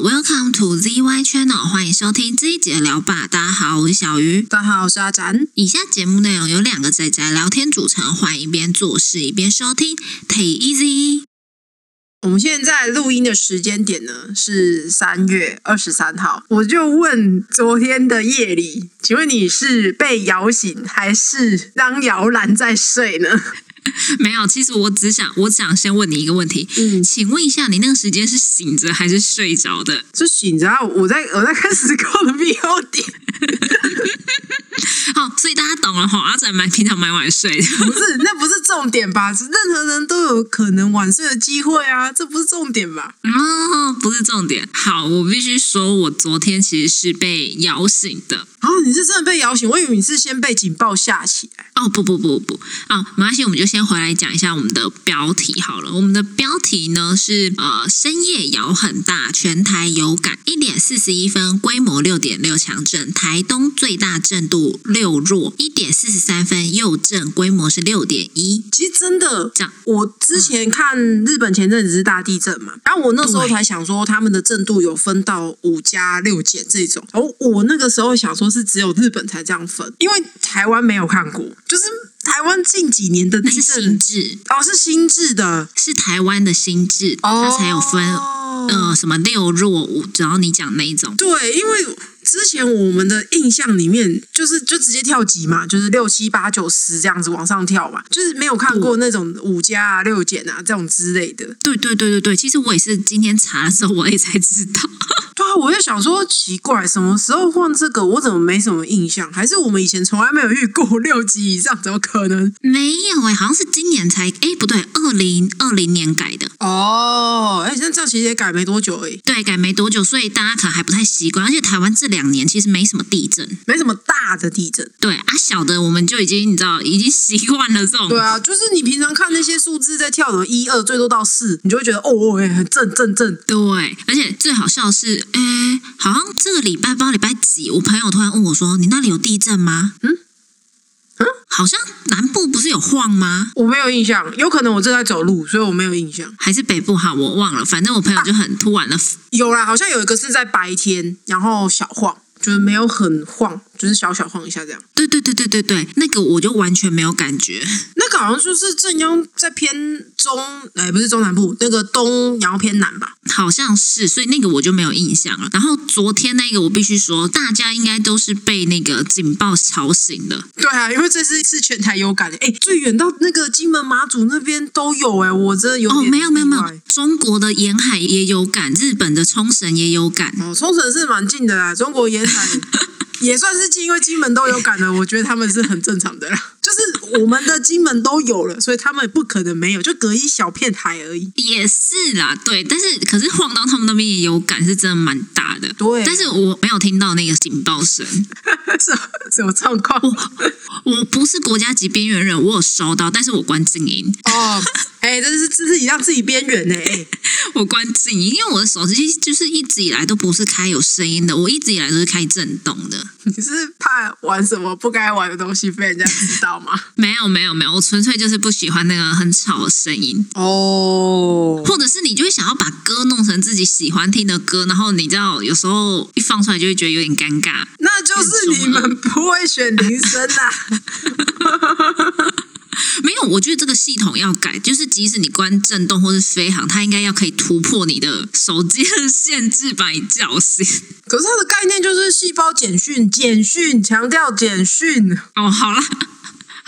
Welcome to ZY Channel，欢迎收听这一节聊吧。大家好，我是小鱼。大家好，我是阿展。以下节目内容由两个仔仔聊天组成，欢迎一边做事一边收听，Take easy。我们现在录音的时间点呢是三月二十三号，我就问昨天的夜里，请问你是被摇醒还是当摇篮在睡呢？没有，其实我只想，我想先问你一个问题，嗯请问一下，你那个时间是醒着还是睡着的？是醒着啊，我在我在看时空的 VOD，好，所以大家懂了哈。阿仔蛮平常蛮晚睡的，不是那不是重点吧？是任何人都有可能晚睡的机会啊，这不是重点吧？哦，不是重点。好，我必须说，我昨天其实是被摇醒的。哦，你是真的被摇醒，我以为你是先被警报吓起来。哦不不不不啊，没关系，我们就先回来讲一下我们的标题好了。我们的标题呢是呃深夜摇很大，全台有感，一点四十一分，规模六点六强震，台东最大震度六弱，一点四十三分右震，规模是六点一。其实真的这样，我之前看日本前阵子是大地震嘛，然后我那时候才想说他们的震度有分到五加六减这种，然后我那个时候想说是只有日本才这样分，因为台湾没有看过，就是台湾近几年的那是地震新制，哦是新制的。是台湾的新制，它才有分哦呃什么六弱五，只要你讲那一种。对，因为之前我们的印象里面，就是就直接跳级嘛，就是六七八九十这样子往上跳嘛，就是没有看过那种五加啊、六减啊这种之类的。对对对对对，其实我也是今天查的时候，我也才知道。对啊，我就想说奇怪，什么时候换这个？我怎么没什么印象？还是我们以前从来没有遇过六级以上？怎么可能？没有哎、好像是今年才哎，不对，二零二零年改的，哦，哎，那这样其实也改没多久而已，对，改没多久，所以大家可能还不太习惯。而且台湾这两年其实没什么地震，没什么大的地震。对啊，小的我们就已经你知道，已经习惯了这种。对啊，就是你平常看那些数字在跳的一二，最多到四，你就会觉得哦哦，哎，很正正正。对，而且最好笑的是，哎，好像这个礼拜不知道礼拜几，我朋友突然问我说：“你那里有地震吗？”嗯嗯，好像南部不是有晃吗？我没有印象，有可能我正在走路，所以我没有印象。还是北部好，我忘了。反正我朋友就很突然的，有啦，好像有一个是在白天，然后小晃，就是没有很晃，就是小小晃一下这样。对对对对对对，那个我就完全没有感觉。那个好像就是正央在偏中，哎，不是中南部，那个东然后偏南吧。好像是，所以那个我就没有印象了。然后昨天那个，我必须说，大家应该都是被那个警报吵醒的。对啊，因为这次是全台有感的，哎，最远到那个金门马祖那边都有，哎，我真的有哦，没有没有没有，中国的沿海也有感，日本的冲绳也有感。哦，冲绳是蛮近的啦，中国沿海也算是金，因为金门都有感的，我觉得他们是很正常的啦。就是我们的金门都有了，所以他们不可能没有，就隔一小片海而已。也是啦，对，但是可是晃到他们那边也有感，是真的蛮大的。对但是我没有听到那个警报声。什么什么状况？我不是国家级边缘人，我有收到，但是我关静音，哦，哎，这是自己让自己边缘呢，哎。我关静音，因为我的手机就是一直以来都不是开有声音的，我一直以来都是开震动的。你是怕玩什么不该玩的东西被人家知道吗？没有没有没有，我纯粹就是不喜欢那个很吵的声音，哦，或者是你就会想要把歌弄成自己喜欢听的歌，然后你知道有时候一放出来就会觉得有点尴尬。那就是你们不会选铃声啦。没有，我觉得这个系统要改，就是即使你关震动或是飞行，它应该要可以突破你的手机的限制，把你叫醒。可是它的概念就是细胞简讯，简讯强调简讯，哦，好啦，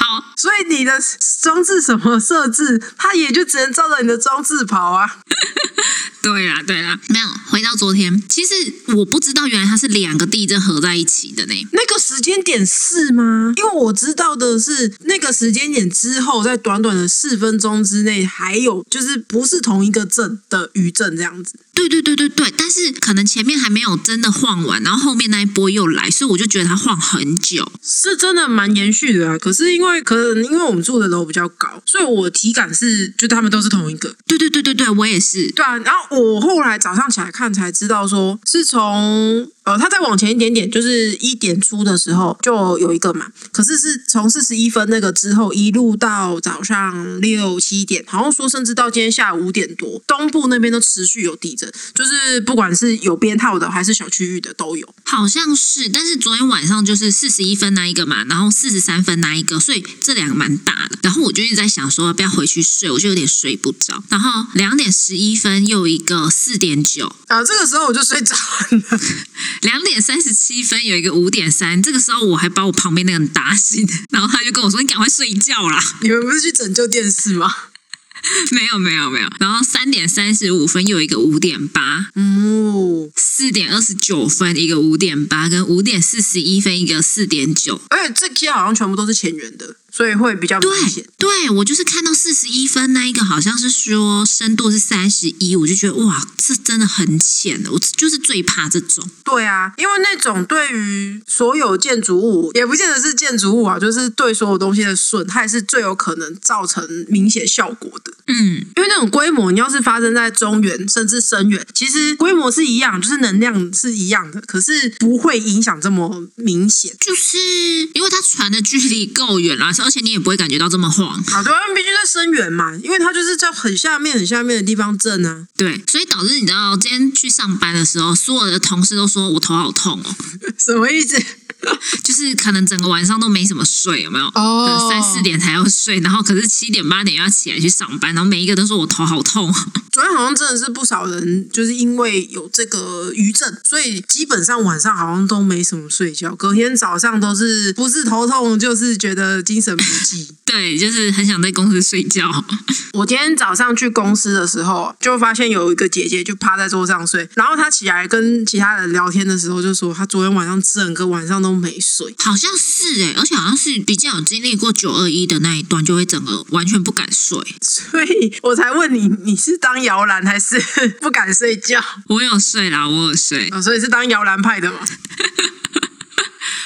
好，所以你的装置什么设置，它也就只能照着你的装置跑啊。对啦，对啦，没有回到昨天，其实我不知道原来它是两个地震合在一起的呢。那个时间点是吗？因为我知道的是，那个时间点之后，在短短的四分钟之内，还有就是不是同一个震的余震这样子。对对对对对，但是可能前面还没有真的晃完，然后后面那一波又来，所以我就觉得它晃很久。是真的蛮延续的啊。可是因为可能因为我们住的楼比较高，所以我体感是就他们都是同一个。对对对对对，我也是。对啊，然后我后来早上起来看才知道说，是从呃，它再往前一点点，就是一点出的时候就有一个嘛。可是是从四十一分那个之后，一路到早上六七点，好像说甚至到今天下午五点多，东部那边都持续有地震，就是不管是有编号的还是小区域的都有。好像是，但是昨天晚上就是四十一分那一个嘛，然后四十三分那一个，所以这两个蛮大的。然后我就一直在想说要不要回去睡，我就有点睡不着。然后两点十一分又一个四点九，啊，这个时候我就睡着了。两点三十七分有一个五点三，这个时候我还把我旁边那个人打醒，然后他就跟我说：“你赶快睡觉啦。你们不是去拯救电视吗？”没有没有没有，然后三点三十五分又有一个五点八，哦，四点二十九分一个五点八，跟五点四十一分一个四点九。而且这些好像全部都是前缘的，所以会比较明显对。对，我就是看到四十一分那一个，好像是说深度是三十一，我就觉得哇，这真的很浅的，我就是最怕这种。对啊，因为那种对于所有建筑物，也不见得是建筑物啊，就是对所有东西的损害是最有可能造成明显效果的。嗯，因为那种规模，你要是发生在中原甚至深远，其实规模是一样，就是能量是一样的，可是不会影响这么明显。就是因为它传的距离够远啦，而且你也不会感觉到这么晃。啊，对啊，因为毕竟在深远嘛，因为它就是在很下面、很下面的地方震啊。对，所以导致你知道，今天去上班的时候，所有的同事都说我头好痛哦，什么意思？就是可能整个晚上都没怎么睡，有没有？哦三四点才要睡，然后可是七点八点又要起来去上班，然后每一个都说我头好痛。昨天好像真的是不少人，就是因为有这个余震，所以基本上晚上好像都没什么睡觉，隔天早上都是不是头痛就是觉得精神不济。对，就是很想在公司睡觉。我今天早上去公司的时候，就发现有一个姐姐就趴在桌上睡，然后她起来跟其他人聊天的时候，就说她昨天晚上整个晚上都没睡。好像是哎、而且好像是比较有经历过九二一的那一段，就会整个完全不敢睡。所以我才问你，你是当摇篮还是不敢睡觉？我有睡啦，我有睡，啊，所以是当摇篮派的嘛？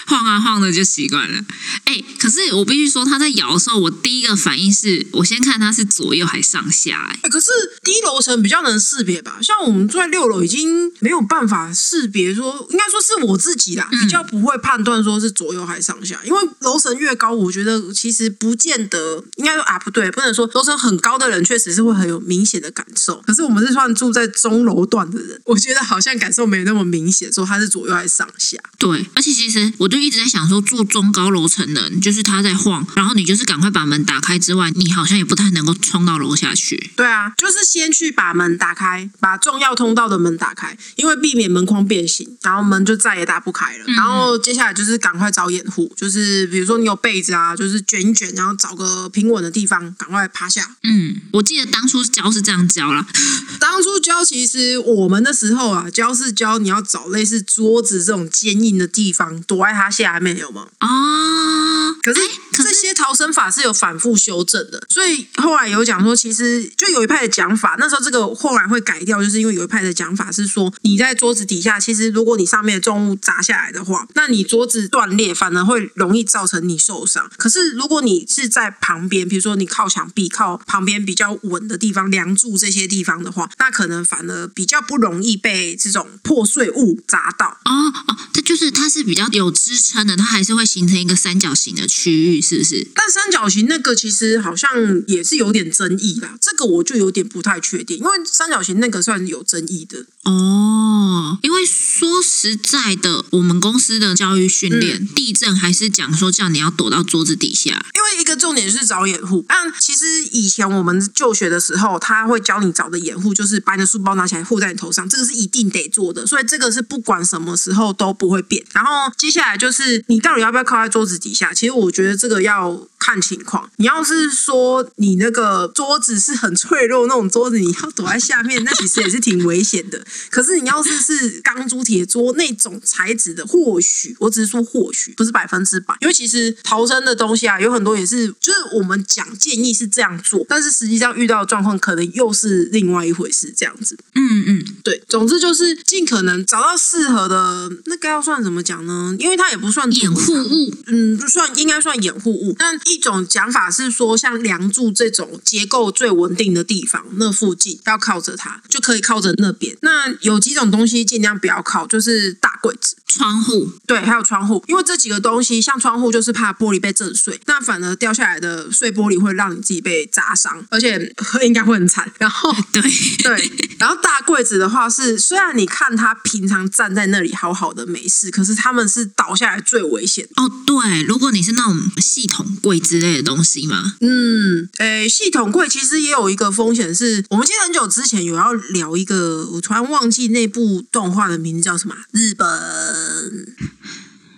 晃啊晃的就习惯了。哎、可是我必须说，他在摇的时候，我第一个反应是我先看他是左右还上下、哎，欸可是低楼层比较能识别吧？像我们住在六楼，已经没有办法识别说，应该说是我自己啦，比较不会判断说是左右还上下，因为楼层越高，我觉得其实不见得，应该说啊不对，不能说楼层很高的人确实是会很有明显的感受，可是我们是算住在中楼段的人，我觉得好像感受没有那么明显，说他是左右还是上下。对，而且其实我就一直在想说，住中高楼层的人，就是他在晃，然后你就是赶快把门打开之外，你好像也不太能够冲到楼下去。对啊，就是先去把门打开，把重要通道的门打开，因为避免门框变形，然后门就再也打不开了。然后接下来就是赶快找掩护，就是比如说你有被子啊，就是卷一卷，然后找个平稳的地方，赶快趴下。嗯，我记得当初教是这样教啦。当初教其实我们的时候啊，教是教你要找类似桌子这种坚硬的地方，躲在它下面，有吗？哦，可是这些逃生法是有反复修正的，所以后来有讲说，其实就有一派的讲法，那时候这个后来会改掉，就是因为有一派的讲法是说，你在桌子底下，其实如果你上面的重物砸下来的话，那你桌子断裂反而会容易造成你受伤。可是如果你是在旁边，比如说你靠墙壁、靠旁边比较稳的地方、梁柱这些地方的话，那可能反而比较不容易被这种破碎物砸到。哦哦，它就是它是比较有支撑的，它还是会形成一个三角形的区域，是不是？但三角形那个其实好像也是有点争议啦，这个我就有点不太确定，因为三角形那个算有争议的。哦，因为说实在的，我们公司的教育训练，地震还是讲说叫你要躲到桌子底下。因为一个重点是找掩护，但其实以前我们就学的时候，他会教你找的掩护就是把你的书包拿起来护在你头上，这个是一定得做的，所以这个是不管什么时候都不会变。然后接下来就是你到底要不要靠在桌子底下？其实我我觉得这个要看情况。你要是说你那个桌子是很脆弱那种桌子，你要躲在下面，那其实也是挺危险的。可是你要是是钢珠铁桌那种材质的，或许我只是说或许不是百分之百，因为其实逃生的东西啊，有很多也是就是我们讲建议是这样做，但是实际上遇到的状况可能又是另外一回事，这样子。嗯嗯，对，总之就是尽可能找到适合的，那该要算怎么讲呢？因为它也不算掩护物。嗯，就算应该算掩护物，但一一种讲法是说，像梁柱这种结构最稳定的地方，那附近要靠着它，就可以靠着那边。那有几种东西尽量不要靠，就是大柜子。窗户，对，还有窗户，因为这几个东西，像窗户就是怕玻璃被震碎，那反而掉下来的碎玻璃会让你自己被砸伤，而且应该会很惨。然后，对 对，然后大柜子的话是，虽然你看他平常站在那里好好的没事，可是他们是倒下来最危险。哦，对，如果你是那种系统柜之类的东西嘛，嗯，诶，系统柜其实也有一个风险，是我们记得很久之前有要聊一个，我突然忘记那部动画的名字叫什么，日本。嗯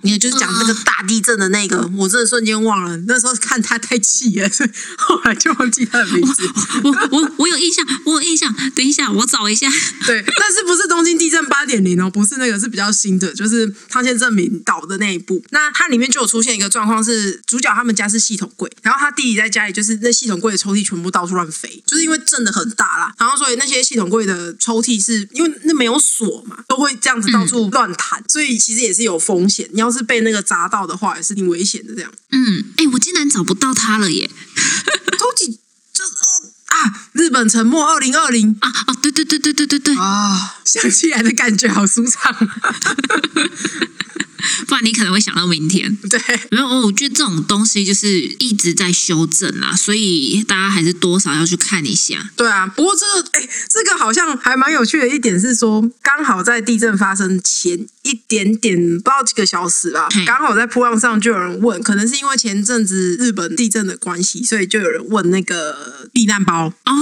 你就是讲那个大地震的那个，我真的瞬间忘了。那时候看他太气了，所 以后来就忘记他的名字。我我我有印象，我有印象。等一下，我找一下。对，但是不是东京地震八点零哦？不是那个，是比较新的，就是汤先证明倒的那一部。那它里面就有出现一个状况，是主角他们家是系统柜，然后他弟弟在家里就是那系统柜的抽屉全部到处乱飞，就是因为震的很大啦。然后所以那些系统柜的抽屉是因为那没有锁嘛，都会这样子到处乱弹，所以其实也是有风险。你要是被那个砸到的话，也是挺危险的。这样，嗯，哎，我竟然找不到他了耶！超级就是啊，日本沉没二零二零啊啊，对对对对对对对啊，想起来的感觉好舒畅。不然你可能会想到明天。对，没有，我觉得这种东西就是一直在修正啊，所以大家还是多少要去看一下。对啊，不过这个，哎，这个好像还蛮有趣的一点是说，刚好在地震发生前一点点，不知道几个小时吧，刚好在铺浪上就有人问，可能是因为前阵子日本地震的关系，所以就有人问那个避难包哦，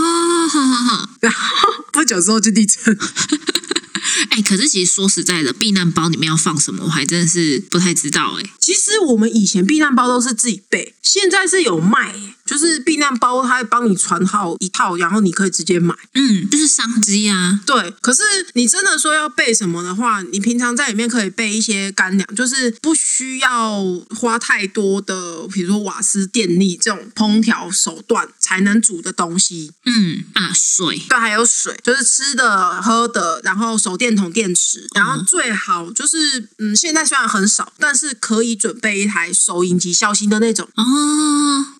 好好好，然后不久之后就地震。哎，可是其实说实在的，避难包里面要放什么，我还真的是不太知道。哎，其实我们以前避难包都是自己备，现在是有卖，就是避难包，它会帮你传好一套，然后你可以直接买。嗯，就是商机啊。对，可是你真的说要备什么的话，你平常在里面可以备一些干粮，就是不需要花太多的，比如说瓦斯、电力这种烹调手段才能煮的东西。嗯啊，水，对，还有水，就是吃的、喝的，然后手电筒、电池，然后最好就是，嗯，现在虽然很少，但是可以准备一台收音机，小型的那种哦。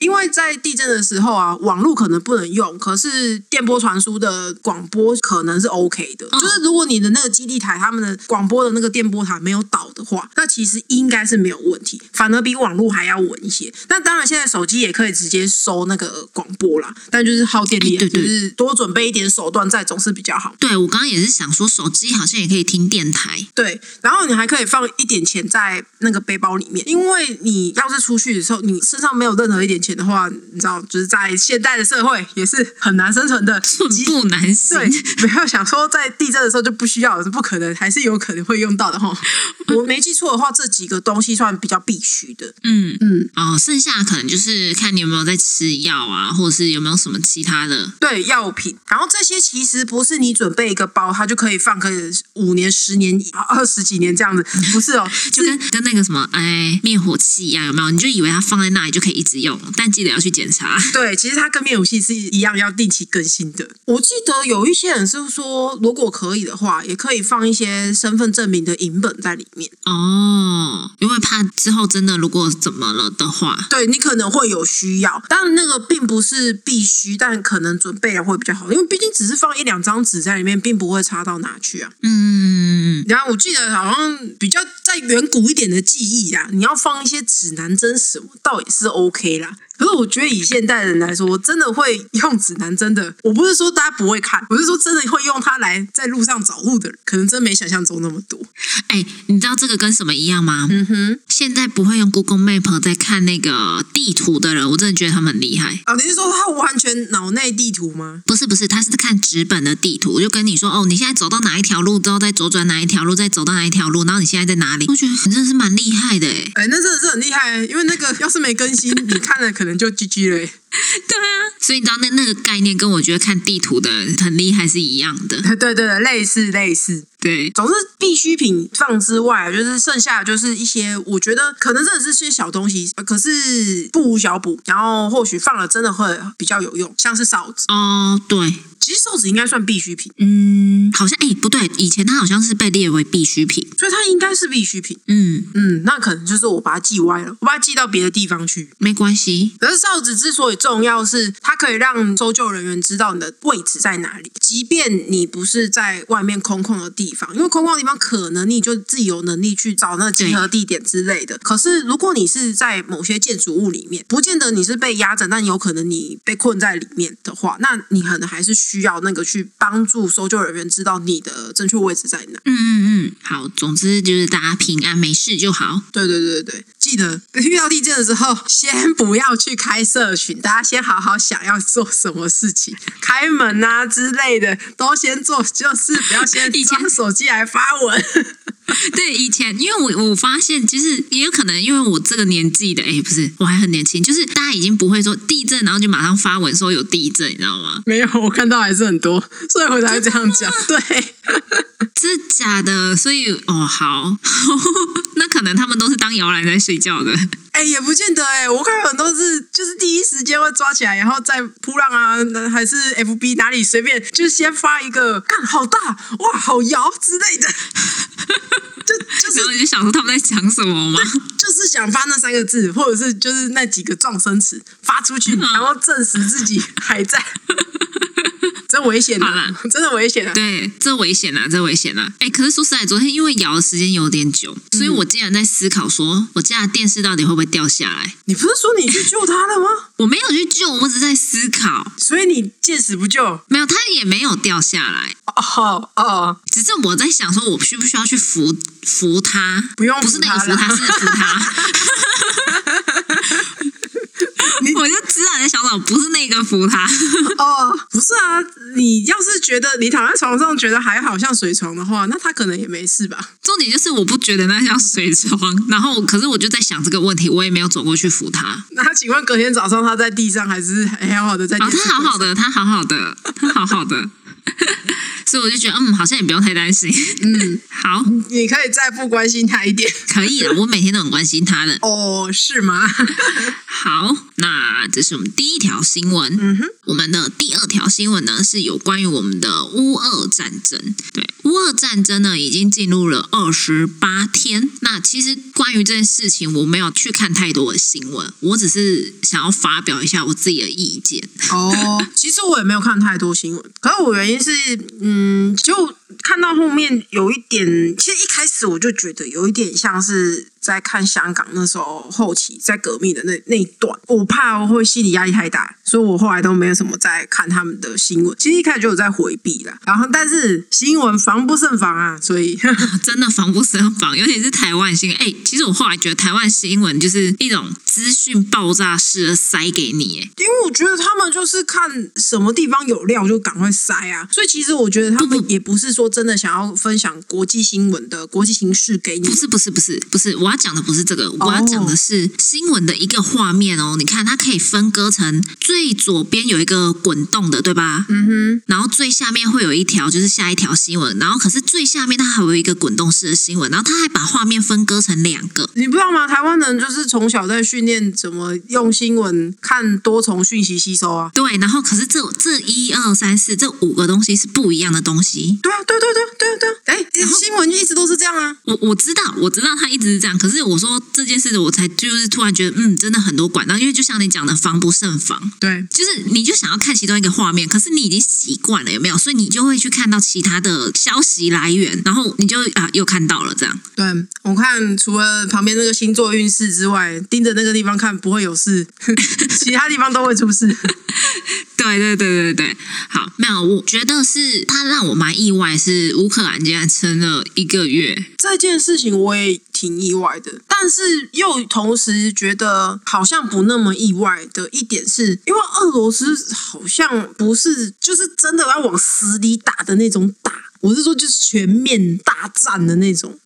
因为在地震的时候啊，网络可能不能用，可是电波传输的广播可能是 OK 的。就是如果你的那个基地台，他们的广播的那个电波塔没有倒的话，那其实应该是没有问题，反而比网络还要稳一些。那当然，现在手机也可以直接收那个广播啦，但就是耗电力，就是多准备一点手段在总是比较好。对我刚刚也是想说，手机好像也可以听电台。对，然后你还可以放一点钱在那个背包里面，因为你要是出去的时候，你身上没有任何一点钱的话，你知道，就是在现代的社会也是很难生存的，寸步难行。对，不要想说在地震的时候就不需要，是不可能，还是有可能会用到的哈。我没记错的话，这几个东西算比较必须的。嗯嗯，哦，剩下可能就是看你有没有在吃药啊，或者是有没有什么其他的对药品。然后这些其实不是你准备一个包，它就可以放个五年、十年、二十几年这样子，不是哦，就跟跟那个什么哎灭火器一样，有没有？你就以为它放在那里就可以一直用，但记得要去检查。对，其实它跟灭火器是一样，要定期更新的。我记得有一些人是说，如果可以的话，也可以放一些身份证明的影本在里面哦，因为怕之后真的如果怎么了的话，对你可能会有需要。当然那个并不是必须，但可能准备了会比较好，因为毕竟只是放一两张纸在里面，并不会差到哪去啊。嗯，然后我记得好像比较在远古一点的记忆啊，你要放一些指南针什么，倒也是 OK 啦。可是我觉得以现代人来说，真的会用指南针的，我不是说大家不会看，我是说真的会用它来在路上找路的人，可能真没想象中那么多。哎，你知道这个跟什么一样吗？嗯哼，现在不会用 Google Map 在看那个地图的人，我真的觉得他们很厉害。啊，你是说他完全脑内地图吗？不是不是，他是看纸本的地图，我就跟你说哦，你现在走到哪一条路之后再左转哪一条路，再走到哪一条路，然后你现在在哪里？我觉得你真的是蛮厉害的哎。哎，那真的是很厉害，因为那个要是没更新，你看了可能就 GG 了。对啊，所以你知道那那个概念跟我觉得看地图的很厉害是一样的。对对对，类似类似。对，总之必需品放之外，就是剩下就是一些我觉得可能真的是些小东西，可是不无小补。然后或许放了真的会比较有用，像是哨子哦，对。其实瘦子应该算必需品，嗯，好像哎、不对，以前它好像是被列为必需品。所以它应该是必需品。嗯，嗯，那可能就是我把它记歪了，我把它记到别的地方去。没关系。可是哨子之所以重要是，它可以让搜救人员知道你的位置在哪里，即便你不是在外面空旷的地方，因为空旷的地方可能你就自己有能力去找那个集合地点之类的。可是如果你是在某些建筑物里面，不见得你是被压着，但有可能你被困在里面的话，那你可能还是需要那个去帮助搜救人员知道你的正确位置在哪。嗯嗯嗯，好，总之就是大家平安没事就好。对对对对对，记得 遇到地震的时候，先不要去开社群，大家先好好想要做什么事情，开门啊之类的都先做，就是不要先以前装手机来发文。对，以前因为我我发现，其实也有可能，因为我这个年纪的，哎，不是，我还很年轻，就是大家已经不会说地震，然后就马上发文说有地震，你知道吗？没有，我看到还是很多，所以我才会这样讲。对，真假的？所以哦，好，那可能他们都是当摇篮在睡觉的。哎，也不见得哎，我看很多是就是第一时间会抓起来，然后再扑浪啊，还是 FB 哪里随便，就是先发一个，看好大哇，好摇之类的，就就是然后你就想说他们在讲什么吗？就是想发那三个字，或者是就是那几个撞声词发出去，然后证实自己还在。真危险好啊啦！真的危险啊！对，这危险啊，这危险啊！哎，可是说实在，昨天因为摇的时间有点久，所以我竟然在思考说，我家的电视到底会不会掉下来？你不是说你去救他了吗？我没有去救，我只是在思考。所以你见死不救。没有，他也没有掉下来，哦哦，只是我在想说，我需不需要去扶扶他？不用不是那个扶他，是扶它。我就知道你的想到，不是那个扶他。哦，不是啊！你要是觉得你躺在床上觉得还好像水床的话，那他可能也没事吧？重点就是我不觉得那像水床，然后可是我就在想这个问题，我也没有走过去扶他。那请问隔天早上他在地上还是还好好的在哦？他好好的，他好好的，他好好的。所以我就觉得，嗯，好像也不用太担心。嗯，好，你可以再不关心他一点。可以了，我每天都很关心他的。哦，是吗？好，那这是我们第一条新闻。嗯哼，我们的第二条新闻呢，是有关于我们的乌俄战争。对，乌俄战争呢，已经进入了二十八天。那其实关于这件事情，我没有去看太多的新闻，我只是想要发表一下我自己的意见。哦，其实我也没有看太多新闻，可是我原因是，嗯，就看到后面有一点，其实一开始我就觉得有一点像是在看香港那时候后期在革命的那那一段，我怕我会心理压力太大，所以我后来都没有什么在看他们的新闻。其实一开始就有在回避了，然后但是新闻防不胜防啊，所以。真的防不胜防，尤其是台湾新闻。哎、其实我后来觉得台湾新闻就是一种资讯爆炸式的塞给你，哎，因为我觉得他们就是看什么地方有料就赶快塞啊，所以其实我觉得他们也不是说真的想要分享国际新闻的国际形势给你。不。是不是不是不是，我要讲的不是这个，我要讲的是新闻的一个画面哦。你看，它可以分割成最左边有一个滚动的，对吧？嗯哼，然后最下面会有一条，就是下一条新闻。然后可是最下面它还有一个滚动式的新闻，然后它还把画面分割成两个。你不知道吗？台湾人就是从小在训练怎么用新闻看多重讯息吸收啊。对，然后可是这这一二三四这五个东西是不一样的东西。对啊，对对对对对，哎，新闻一直都是这样啊。我我知道，我知道他一直是这样，可是我说这件事，我才就是突然觉得，嗯，真的很多管道，因为就像你讲的，防不胜防。对，就是你就想要看其中一个画面，可是你已经习惯了，有没有？所以你就会去看到其他的消息来源，然后你就啊又看到了这样。对，我看除了旁边那个星座运势之外，盯着那个地方看不会有事，其他地方都会出事。对对对对对，好，没有，我觉得是他让我蛮意外，是乌克兰竟然撑了一个月。这件事情我也挺意外的，但是又同时觉得好像不那么意外的一点是，因为俄罗斯好像不是就是真的要往死里打的那种打，我是说就是全面大战的那种。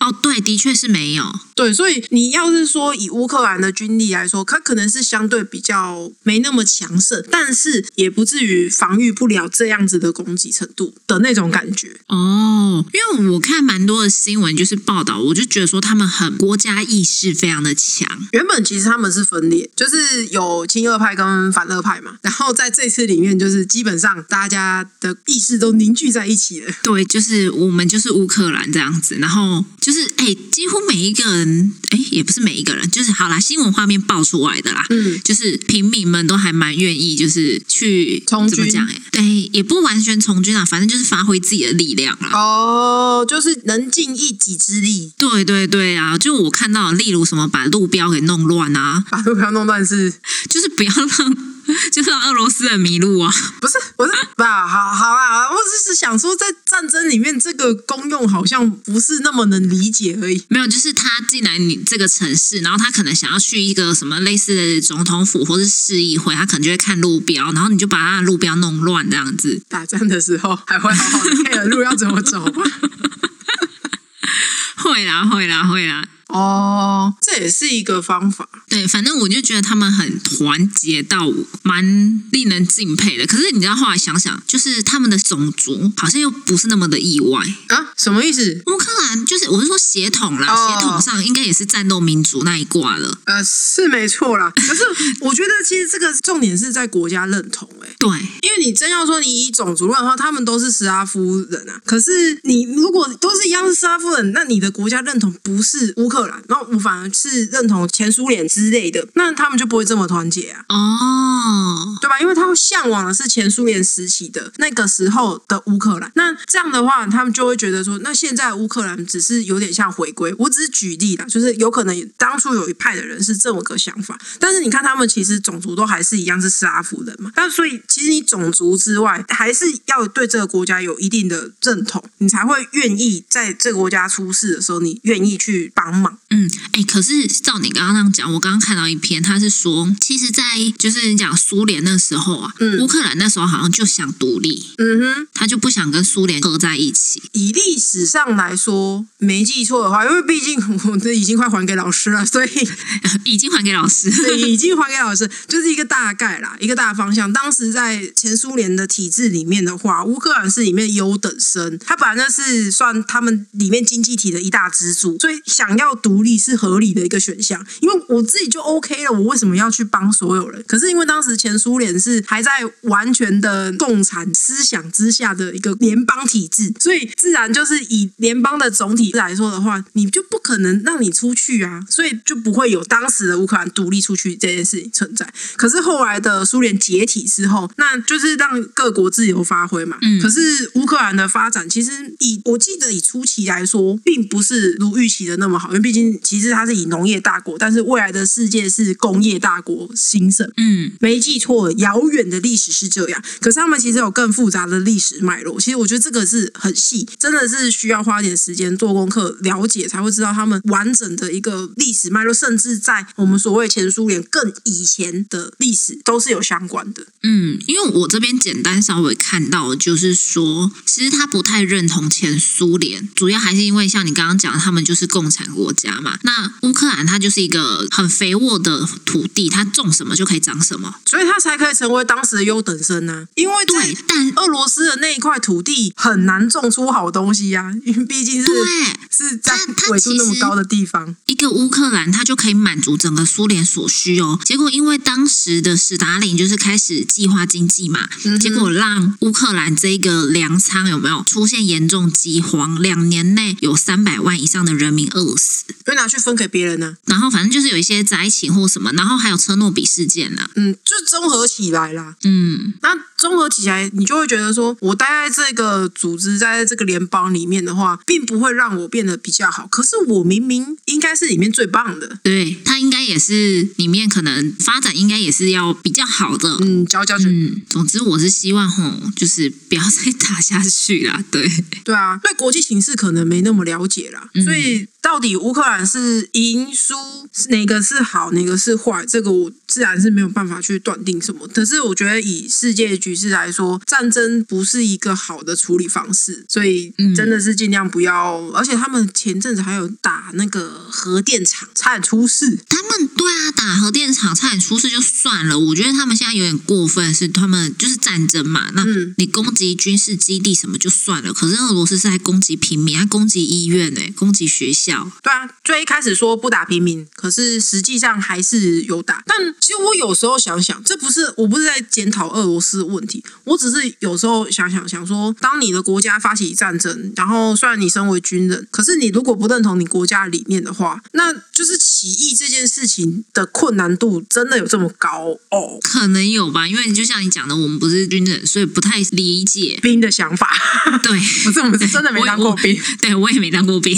哦，对，的确是没有。对，所以你要是说以乌克兰的军力来说，它可能是相对比较没那么强盛，但是也不至于防御不了这样子的攻击程度的那种感觉。哦，因为我看蛮多的新闻，就是报道，我就觉得说他们很国家意识非常的强。原本其实他们是分裂，就是有亲俄派跟反俄派嘛，然后在这次里面，就是基本上大家的意识都凝聚在一起了。对，就是我们就是乌克兰这样子，然后就是哎，几乎每一个人，哎，也不是每一个人，就是好啦，新闻画面爆出来的啦，嗯，就是平民们都还蛮愿意，就是去从军怎么讲？哎，对，也不完全从军啊，反正就是发挥自己的力量啦。哦，就是能尽一己之力，对对对啊，就我看到，例如什么把路标给弄乱啊，把路标弄乱是 就是不要让，就是让俄罗斯人迷路啊。不是？我是吧好好啊，我只是想说，在战争里面，这个功用好像不是那么能理解而已。没有，就是他进来你这个城市，然后他可能想要去一个什么类似的总统府或是市议会，他可能就会看路标，然后你就把他的路标弄乱这样子。打仗的时候还会好好的配合路要怎么走吗？会啦，会啦，会啦。哦，这也是一个方法。对，反正我就觉得他们很团结到蛮令人敬佩的。可是你知道后来想想，就是他们的种族好像又不是那么的意外。啊，什么意思？乌克兰就是我是说血统啦，哦血统上应该也是战斗民族那一挂了。呃，是没错啦。可是我觉得其实这个重点是在国家认同、欸，对，因为你真要说你以种族论的话，他们都是斯拉夫人啊。可是你如果都是一样是斯拉夫人，那你的国家认同不是乌克兰，那我反而是认同前苏联之类的，那他们就不会这么团结啊。哦，对吧？因为他们向往的是前苏联时期的那个时候的乌克兰，那这样的话，他们就会觉得说，那现在乌克兰只是有点像回归。我只是举例啦，就是有可能当初有一派的人是这么个想法，但是你看他们其实种族都还是一样是斯拉夫人嘛。但所以其实你种族之外，还是要对这个国家有一定的认同，你才会愿意在这个国家出事的时候，你愿意去帮忙。嗯，哎，可是照你刚刚那样讲，我刚刚看到一篇，他是说，其实，在就是你讲苏联那时候啊，嗯乌克兰那时候好像就想独立，嗯哼。他就不想跟苏联合在一起。以历史上来说，没记错的话，因为毕竟我这已经快还给老师了，所以 已经还给老师。对，已经还给老师，就是一个大概啦，一个大方向。当时在前苏联的体制里面的话，乌克兰是里面优等生，他本来那是算他们里面经济体的一大支柱，所以想要独立是合理的一个选项。因为我自己就 OK 了，我为什么要去帮所有人？可是因为当时前苏联是还在完全的共产思想之下的一个联邦体制，所以自然就是以联邦的总体来说的话，你就不可能让你出去啊，所以就不会有当时的乌克兰独立出去这件事情存在。可是后来的苏联解体之后，那就是让各国自由发挥嘛。嗯可是乌克兰的发展其实以我记得以初期来说，并不是如预期的那么好，因为毕竟其实它是以农业大国，但是未来的世界是工业大国兴盛。嗯，没记错，遥远的历史是这样。可是他们其实有更复杂的历史脉络。其实我觉得这个是很细，真的是需要花点时间做功课了解，才会知道他们完整的一个历史脉络，甚至在我们所谓前苏联更以前的历史都是有相关的。嗯，因为我这边简单稍微看到，就是说，其实他不太认同前苏联，主要还是因为像你刚刚讲的，他们就是共产国家嘛。那乌克兰它就是一个很肥沃的土地，它种什么就可以长什么。所以他才可以成为当时的优等生呢、因为对，但俄罗斯的那一块土地很难种出好东西呀、因 为毕竟是对是在它它纬度那么高的地方。一个乌克兰，它就可以满足整个苏联所需哦。结果因为当时的史达林就是开始计划经济嘛，嗯结果让乌克兰这个粮仓有没有出现严重饥荒？两年内有三百万以上的人民饿死。就拿去分给别人呢、然后反正就是有一些灾情或什么，然后还有车诺比事件呐、嗯，就综合起来啦。嗯，那综合起来，你就会觉得说，我待在这个组织，在这个联邦里面的话，并不会让我变得比较好。可是我明明应该是里面最棒的，对，他应该也是里面可能发展应该也是要比较好的。嗯，佼佼者。嗯，总之我是希望吼，就是不要再打下去啦。对，对啊，对国际形势可能没那么了解啦，嗯所以到底乌克兰是赢输，哪个是好，哪个是坏，这个我自然是没有办法去断定什么。可是我觉得以世界局局势来说，战争不是一个好的处理方式，所以嗯真的是尽量不要。而且他们前阵子还有打那个核电厂，差点出事。他们对啊，打核电厂差点出事就算了，我觉得他们现在有点过分，是他们就是战争嘛，那嗯你攻击军事基地什么就算了，可是俄罗斯是在攻击平民，还攻击医院呢、攻击学校。对啊，最一开始说不打平民，可是实际上还是有打。但其实我有时候想想，这不是我不是在检讨俄罗斯的问题，我只是有时候想想想说，当你的国家发起战争，然后虽然你身为军人，可是你如果不认同你国家的理念的话，那就是起义这件事情的困难度真的有这么高哦？可能有吧，因为就像你讲的，我们不是军人，所以不太理解。兵的想法，对，不是我们是真的没当过兵，对我也没当过兵。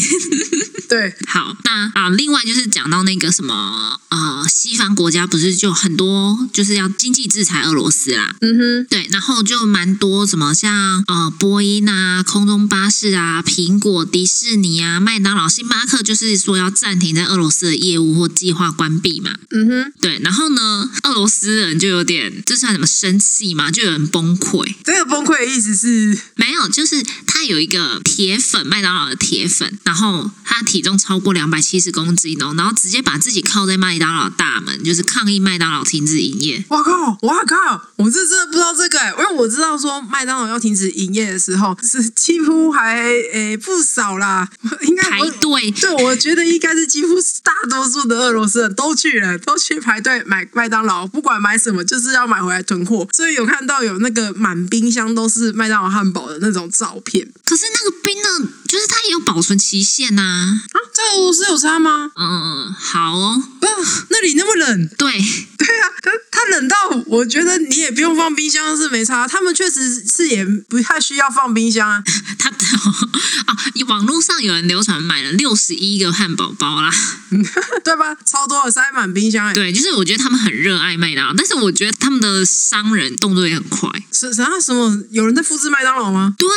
对，好，那啊，另外就是讲到那个什么呃，西方国家不是就很多就是要经济制裁俄罗斯啦，嗯哼，对，然后就蛮多什么像呃波音啊、空中巴士啊、苹果、迪士尼啊、麦当劳、星巴克，就是说要暂停在俄罗斯的业务或计划关闭嘛。嗯哼，对，然后呢，俄罗斯人就有点这算什么生气嘛，就有人崩溃。这个崩溃的意思是，没有，就是他有一个铁粉，麦当劳的铁粉，然后他体重超过两百七十公斤哦，然后直接把自己靠在麦当劳大门，就是抗议麦当劳停止营业。我靠，我靠，我是真的不知道这个、欸，因为我知道说麦当劳要停止营业的时候，是几乎还诶、不少啦，应该排我队，对，我觉得应该是几乎大多数的俄罗斯人都去了，都去排队买麦当劳，不管买什么，就是要买回来囤货。所以有看到有那个满冰箱都是麦当劳汉堡的那种照片可是那个冰呢，就是它也有保存期限呐、啊，在俄罗斯有差吗？嗯，好哦，啊、那里那么冷，对，对啊，它它冷到我觉得你也不用放冰箱是没差，他们确实是也不太需要放冰箱啊。他 啊，网络上有人流传买了六十一个汉堡包啦。对吧？超多的塞满冰箱、欸，对，就是我觉得他们很热爱麦当劳，但是我觉得他们的商人动作也很快。是啥什么？有人在复制麦当劳吗？对，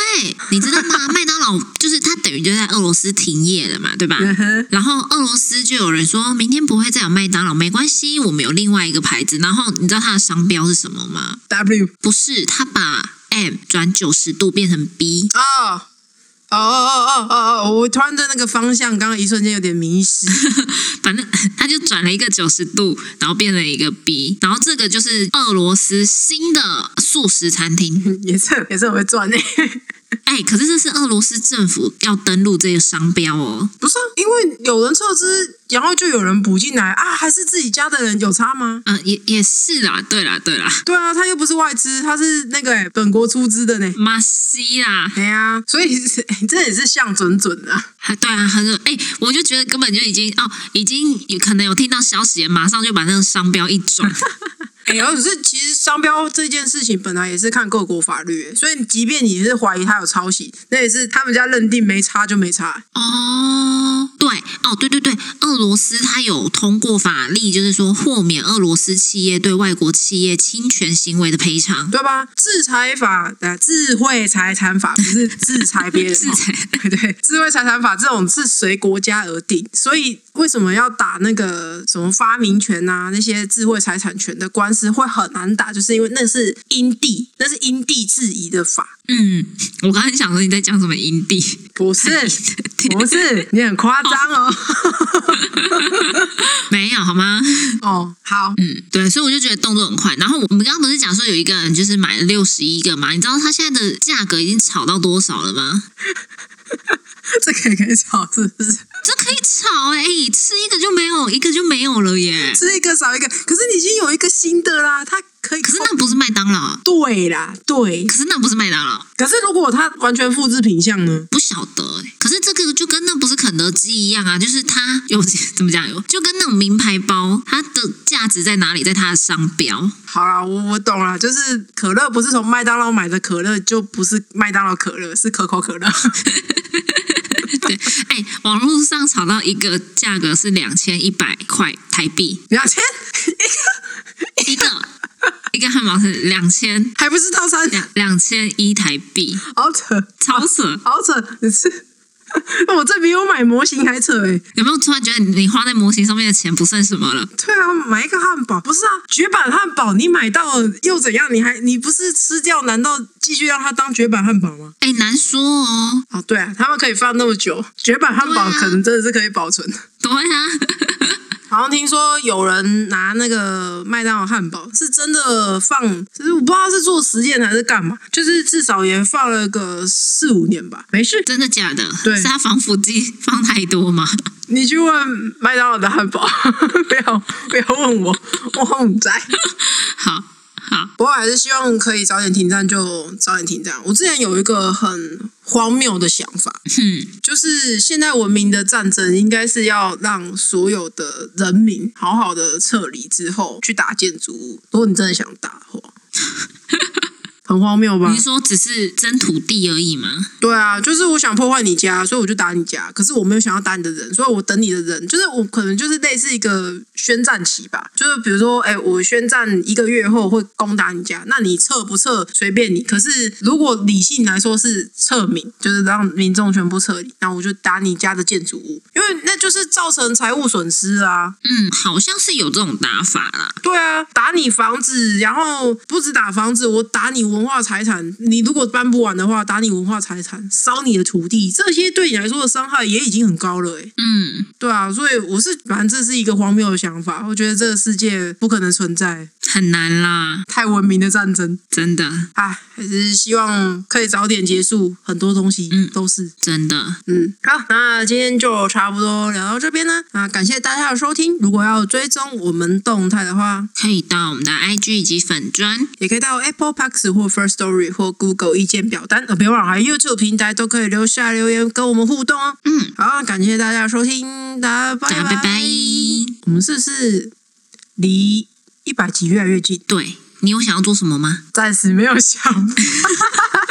你知道吗？麦当劳就是它等于就在俄罗斯停业了嘛，对吧？嗯然后俄罗斯就有人说明天不会再有麦当劳，没关系，我们有另外一个牌子。然后你知道它的商标是什么吗？，W 不是，它把 M 转九十度变成 B。哦。哦哦哦哦哦！我突然在那个方向，刚刚一瞬间有点迷失。反正他就转了一个九十度，然后变了一个 B，然后这个就是俄罗斯新的素食餐厅。也是也是很会转呢、哎，可是这是俄罗斯政府要登录这个商标哦。不是、啊，因为有人撤资，然后就有人补进来啊，还是自己家的人有差吗？嗯、也也是啦，对啦，对啦，对啊，他又不是外资，他是那个、欸、本国出资的呢。马西啦，对啊，所以哎这也是像准准的、对啊，他说，哎，我就觉得根本就已经哦，已经有可能有听到消息，马上就把那个商标一转。哎，呦是商标这件事情本来也是看各国法律，所以即便你是怀疑他有抄袭，那也是他们家认定没差就没差。哦，对，哦，对对对，俄罗斯它有通过法律，就是说豁免俄罗斯企业对外国企业侵权行为的赔偿。对吧？制裁法的智慧财产法不是制裁别人，制裁对 对，智慧财产法这种是随国家而定，所以为什么要打那个什么发明权啊那些智慧财产权的官司会很难打，就是因为那是因地，那是因地制宜的法，嗯，我刚才想说你在讲什么营地，不是 不是，你很夸张哦。没有好吗？哦，好，嗯，对，所以我就觉得动作很快。然后我们刚刚不是讲说有一个人就是买了六十一个嘛？你知道他现在的价格已经炒到多少了吗？这可以可以炒，是不是？这可以炒哎、吃一个就没有，一个就没有了耶。吃一个少一个，可是你已经有一个新的啦，它可以。可是那不是麦当劳，对啦，对。可是那不是麦当劳，可是如果它完全复制品相呢？不晓得欸。可是这个就跟那不是肯德基一样啊，就是它有 怎么讲有，就跟那种名牌包，它的价值在哪里？在它的商标。好啦，我我懂了，就是可乐不是从麦当劳买的可乐，就不是麦当劳可乐，是可口可乐。对，哎，网络上炒到一个价格是两千一百块台币，两千一个一个汉堡是两千还不是套餐，两两千一台币，好扯，超扯。好扯，你是 我这比我买模型还扯哎、有没有突然觉得你花在模型上面的钱不算什么了？对啊，买一个汉堡不是啊，绝版汉堡你买到了又怎样？你还你不是吃掉？难道继续让它当绝版汉堡吗？哎，难说哦。哦，对啊，他们可以放那么久，绝版汉堡可能真的是可以保存的。对啊，好像听说有人拿那个麦当劳汉堡是真的放，其实我不知道是做实验还是干嘛，就是至少也放了个四五年吧。没事，真的假的？对是他防腐剂放太多吗？你去问麦当劳的汉堡，不要不要问我，我很在。好好，不过还是希望可以早点停战就早点停战。我之前有一个很荒谬的想法，嗯，就是现代文明的战争应该是要让所有的人民好好的撤离之后去打建筑物。如果你真的想打的话，很荒谬吧你？说只是争土地而已吗？对啊，就是我想破坏你家，所以我就打你家。可是我没有想要打你的人，所以我等你的人，就是我可能就是类似一个宣战期吧。就是比如说，哎，我宣战一个月后会攻打你家，那你撤不撤随便你。可是如果理性来说是撤民，就是让民众全部撤离，那我就打你家的建筑物，因为那就是造成财务损失啊。嗯，好像是有这种打法啦。对啊，打你房子，然后不止打房子，我打你文化财产。你如果搬不完的话，打你文化财产，烧你的土地，这些对你来说的伤害也已经很高了诶、嗯，对啊，所以我是反正这是一个荒谬的想法，我觉得这个世界不可能存在很难啦，太文明的战争。真的，啊，还是希望可以早点结束，很多东西嗯都是。真的。嗯，好，那今天就差不多聊到这边呢。那感谢大家的收听，如果要追踪我们动态的话，可以到我们的 IG 以及粉砖，也可以到 Apple Parks 或 First Story 或 Google 意见表单，呃，别忘了还有 YouTube 平台都可以留下留言跟我们互动哦。嗯，好，感谢大家的收听，大家拜拜拜拜。我们是不是离一百集越来越近？对你有想要做什么吗？暂时没有想。